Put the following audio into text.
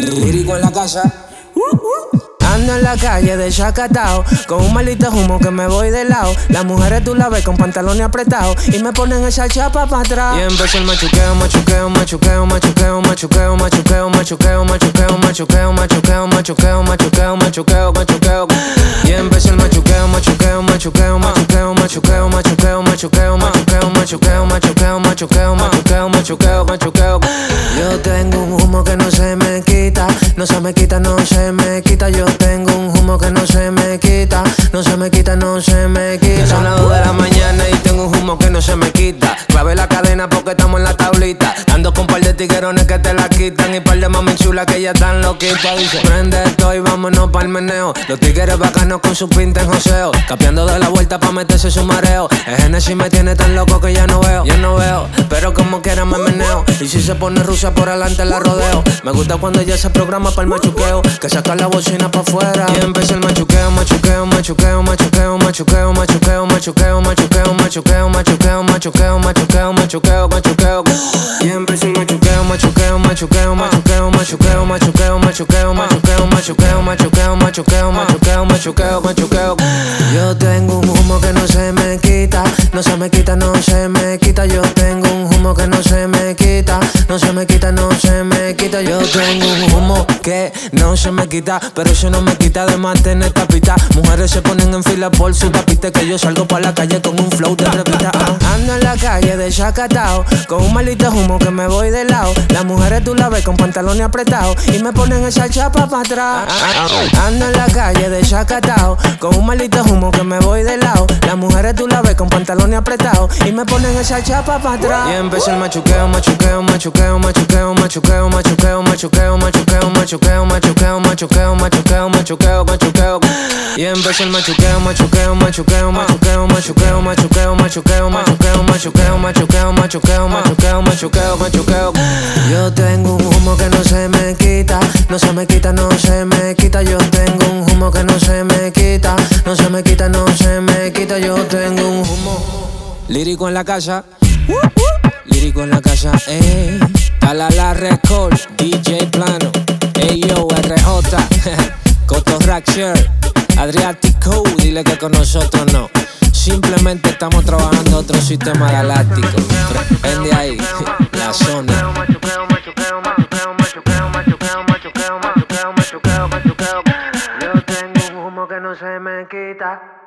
Lírico en la casa. Ando en la calle de Chacatao Con un maldito humo que me voy de lado Las mujeres tú la ves con pantalones apretados Y me ponen esa chapa para atrás Y empezó el machuqueo, machuqueo, machuqueo, machuqueo, machuqueo, machuqueo, machuqueo, machuqueo, machuqueo, machuqueo, machuqueo, machuqueo, machuqueo, machuqueo Y empezó el machuqueo, machuqueo, machuqueo, machuqueo, machuqueo, machuqueo, machuqueo, machuqueo, machuqueo, machuqueo, machuqueo, machuqueo, machuqueo, Yo tengo un humo que no se me quita No se me quita, no se me quita Yo tengo un humo que no se me quita, no se me quita, no se me quita. Son las 2 de la mañana y tengo un humo que no se me quita. Clave la cadena porque estamos en la tablita tiguerones que te la quitan y par de mami chulas que ya están loquitas. Dice, prende esto y vámonos pa'l meneo. Los tigueres bacanos con su pinta en joseo. Capeando de la vuelta pa' meterse su mareo. El Genesis me tiene tan loco que ya no veo, ya no veo. Pero como quiera me meneo. Y si se pone rusa por adelante la rodeo. Me gusta cuando ella se programa pa'l machuqueo. Que saca la bocina pa' afuera. Y empieza el machuqueo, machuqueo, machuqueo, machuqueo, machuqueo, machuqueo, machuqueo, machuqueo. machuqueo machuqueo, machuqueo, machuqueo, machuqueo, machuqueo. Y empezó el machuqueo, machuqueo, machuqueo, machuqueo, machuqueo, machuqueo, machuqueo, machuqueo, machuqueo, machuqueo, machuqueo, machuqueo, machuqueo, machuqueo. Yo tengo un humo que no se me quita, no se me quita, no se me quita. Yo tengo un humo que no se me quita, no se me quita, no se me quita. Yo tengo un humo que no se me quita, pero eso no me quita de mantener tapita. Mujeres se ponen en fila por su tapita que yo salgo para la calle con un flow de repita. Ando en la calle de Chacatao con un maldito humo que me voy de lado. Las mujeres tú la ves con pantalones apretados y me ponen esa chapa para atrás. Ando en la calle de Chacatao con un maldito humo que me voy de lado. Mujeres tú la ves con pantalones apretados y me ponen esa chapa para atrás. Y empezó el machuqueo, machuqueo, machuqueo, machuqueo, machuqueo, machuqueo, machuqueo, machuqueo, machuqueo, machuqueo, machuqueo, machuqueo, machuqueo, machuqueo. Y empezó el machuqueo, machuqueo, machuqueo, machuqueo, machuqueo, machuqueo, machuqueo, machuqueo, machuqueo, machuqueo, machuqueo, machuqueo, machuqueo, machuqueo. Yo tengo un humo que no se me quita, no se me quita, no se me quita. Yo tengo un humo que no se me quita, no se me quita, no se me quita. Yo tengo un humo. Lírico en la casa. Lírico en la casa, eh. Dala la record, DJ Plano. Ey yo, RJ. Coto Shirt, Adriático, dile que con nosotros no. Simplemente estamos trabajando otro sistema galáctico. Prende ahí, la zona. Que no se me quita.